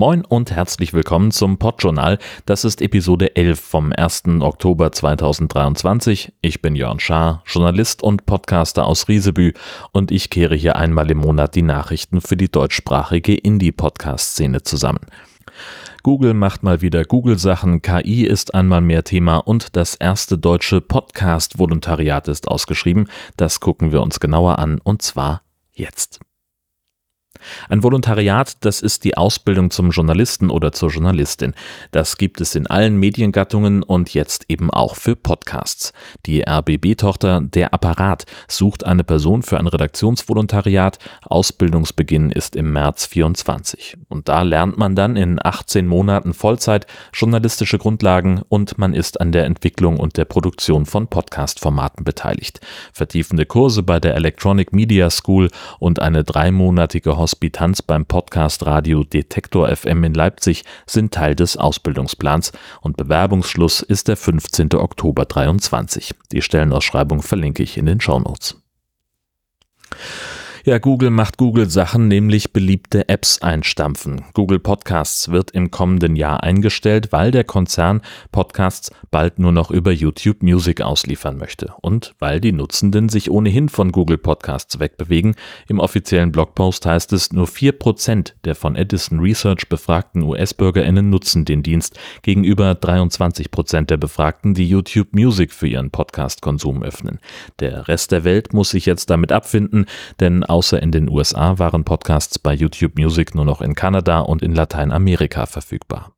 Moin und herzlich willkommen zum Podjournal. Das ist Episode 11 vom 1. Oktober 2023. Ich bin Jörn Schaar, Journalist und Podcaster aus Riesebü und ich kehre hier einmal im Monat die Nachrichten für die deutschsprachige Indie-Podcast-Szene zusammen. Google macht mal wieder Google-Sachen, KI ist einmal mehr Thema und das erste deutsche Podcast-Volontariat ist ausgeschrieben. Das gucken wir uns genauer an und zwar jetzt. Ein Volontariat, das ist die Ausbildung zum Journalisten oder zur Journalistin. Das gibt es in allen Mediengattungen und jetzt eben auch für Podcasts. Die RBB-Tochter Der Apparat sucht eine Person für ein Redaktionsvolontariat. Ausbildungsbeginn ist im März 24. Und da lernt man dann in 18 Monaten Vollzeit journalistische Grundlagen und man ist an der Entwicklung und der Produktion von Podcast-Formaten beteiligt. Vertiefende Kurse bei der Electronic Media School und eine dreimonatige Hospitanz beim Podcast Radio Detektor FM in Leipzig sind Teil des Ausbildungsplans und Bewerbungsschluss ist der 15. Oktober 23. Die Stellenausschreibung verlinke ich in den Shownotes. Ja, Google macht Google Sachen, nämlich beliebte Apps einstampfen. Google Podcasts wird im kommenden Jahr eingestellt, weil der Konzern Podcasts bald nur noch über YouTube Music ausliefern möchte und weil die Nutzenden sich ohnehin von Google Podcasts wegbewegen. Im offiziellen Blogpost heißt es, nur 4% der von Edison Research befragten US-BürgerInnen nutzen den Dienst, gegenüber 23% der Befragten, die YouTube Music für ihren Podcast-Konsum öffnen. Der Rest der Welt muss sich jetzt damit abfinden, denn außer in den USA waren Podcasts bei YouTube Music nur noch in Kanada und in Lateinamerika verfügbar.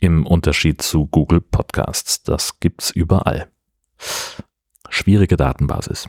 Im Unterschied zu Google Podcasts, das gibt's überall. Schwierige Datenbasis.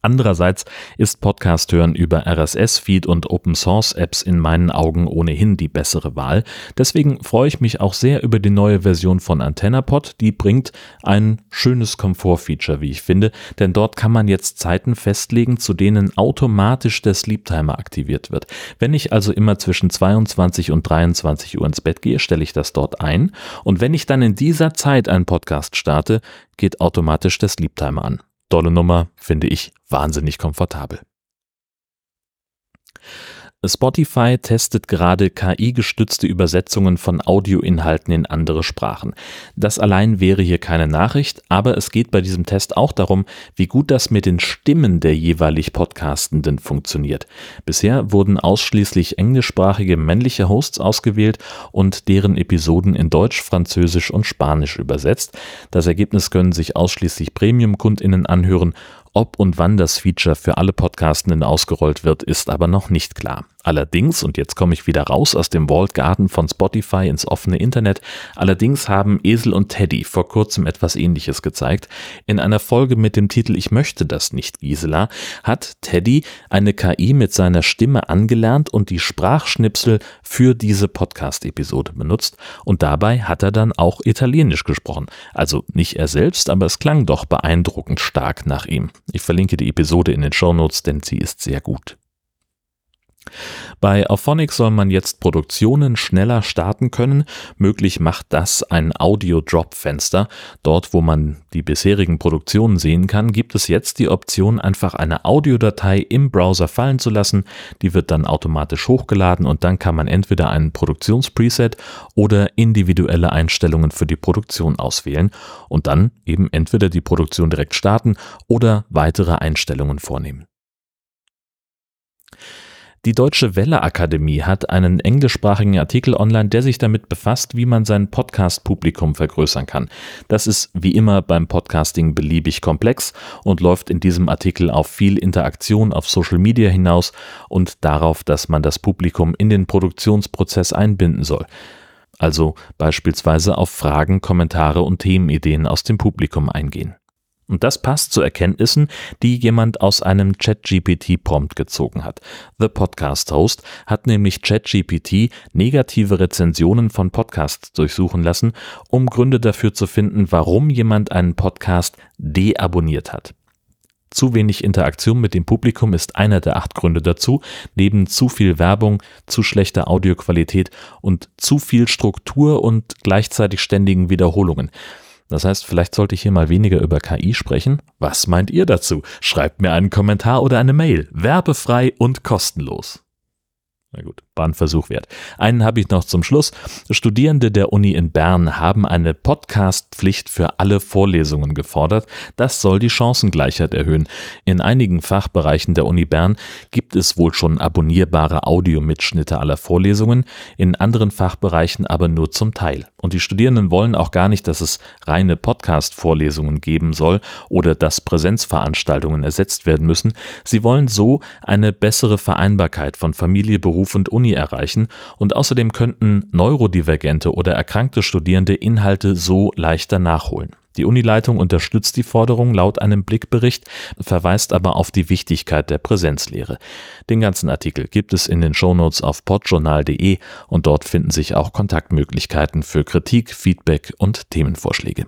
Andererseits ist Podcast hören über RSS-Feed und Open-Source-Apps in meinen Augen ohnehin die bessere Wahl. Deswegen freue ich mich auch sehr über die neue Version von AntennaPod. Die bringt ein schönes Komfort-Feature, wie ich finde, denn dort kann man jetzt Zeiten festlegen, zu denen automatisch der Sleep-Timer aktiviert wird. Wenn ich also immer zwischen 22 und 23 Uhr ins Bett gehe, stelle ich das dort ein und wenn ich dann in dieser Zeit einen Podcast starte, geht automatisch der Sleep-Timer an. Tolle Nummer, finde ich wahnsinnig komfortabel. Spotify testet gerade KI-gestützte Übersetzungen von Audioinhalten in andere Sprachen. Das allein wäre hier keine Nachricht, aber es geht bei diesem Test auch darum, wie gut das mit den Stimmen der jeweilig Podcastenden funktioniert. Bisher wurden ausschließlich englischsprachige männliche Hosts ausgewählt und deren Episoden in Deutsch, Französisch und Spanisch übersetzt. Das Ergebnis können sich ausschließlich Premium-KundInnen anhören ob und wann das Feature für alle Podcastenden ausgerollt wird, ist aber noch nicht klar. Allerdings, und jetzt komme ich wieder raus aus dem Walled Garden von Spotify ins offene Internet, allerdings haben Esel und Teddy vor kurzem etwas ähnliches gezeigt. In einer Folge mit dem Titel Ich möchte das nicht, Gisela, hat Teddy eine KI mit seiner Stimme angelernt und die Sprachschnipsel für diese Podcast-Episode benutzt und dabei hat er dann auch Italienisch gesprochen. Also nicht er selbst, aber es klang doch beeindruckend stark nach ihm. Ich verlinke die Episode in den Shownotes, denn sie ist sehr gut. Bei Auphonic soll man jetzt Produktionen schneller starten können. Möglich macht das ein Audio-Drop-Fenster. Dort, wo man die bisherigen Produktionen sehen kann, gibt es jetzt die Option, einfach eine Audiodatei im Browser fallen zu lassen. Die wird dann automatisch hochgeladen und dann kann man entweder einen Produktionspreset oder individuelle Einstellungen für die Produktion auswählen und dann eben entweder die Produktion direkt starten oder weitere Einstellungen vornehmen. Die Deutsche Welle Akademie hat einen englischsprachigen Artikel online, der sich damit befasst, wie man sein Podcast-Publikum vergrößern kann. Das ist wie immer beim Podcasting beliebig komplex und läuft in diesem Artikel auf viel Interaktion auf Social Media hinaus und darauf, dass man das Publikum in den Produktionsprozess einbinden soll. Also beispielsweise auf Fragen, Kommentare und Themenideen aus dem Publikum eingehen. Und das passt zu Erkenntnissen, die jemand aus einem ChatGPT-Prompt gezogen hat. The Podcast Host hat nämlich ChatGPT negative Rezensionen von Podcasts durchsuchen lassen, um Gründe dafür zu finden, warum jemand einen Podcast deabonniert hat. Zu wenig Interaktion mit dem Publikum ist einer der acht Gründe dazu, neben zu viel Werbung, zu schlechter Audioqualität und zu viel Struktur und gleichzeitig ständigen Wiederholungen. Das heißt, vielleicht sollte ich hier mal weniger über KI sprechen. Was meint ihr dazu? Schreibt mir einen Kommentar oder eine Mail. Werbefrei und kostenlos. Na gut. War ein Versuch wert. Einen habe ich noch zum Schluss. Studierende der Uni in Bern haben eine Podcast-Pflicht für alle Vorlesungen gefordert. Das soll die Chancengleichheit erhöhen. In einigen Fachbereichen der Uni Bern gibt es wohl schon abonnierbare Audiomitschnitte aller Vorlesungen, in anderen Fachbereichen aber nur zum Teil. Und die Studierenden wollen auch gar nicht, dass es reine Podcast-Vorlesungen geben soll oder dass Präsenzveranstaltungen ersetzt werden müssen. Sie wollen so eine bessere Vereinbarkeit von Familie, Beruf und Uni Uni erreichen und außerdem könnten neurodivergente oder erkrankte Studierende Inhalte so leichter nachholen. Die Unileitung unterstützt die Forderung laut einem Blickbericht, verweist aber auf die Wichtigkeit der Präsenzlehre. Den ganzen Artikel gibt es in den Shownotes auf podjournal.de und dort finden sich auch Kontaktmöglichkeiten für Kritik, Feedback und Themenvorschläge.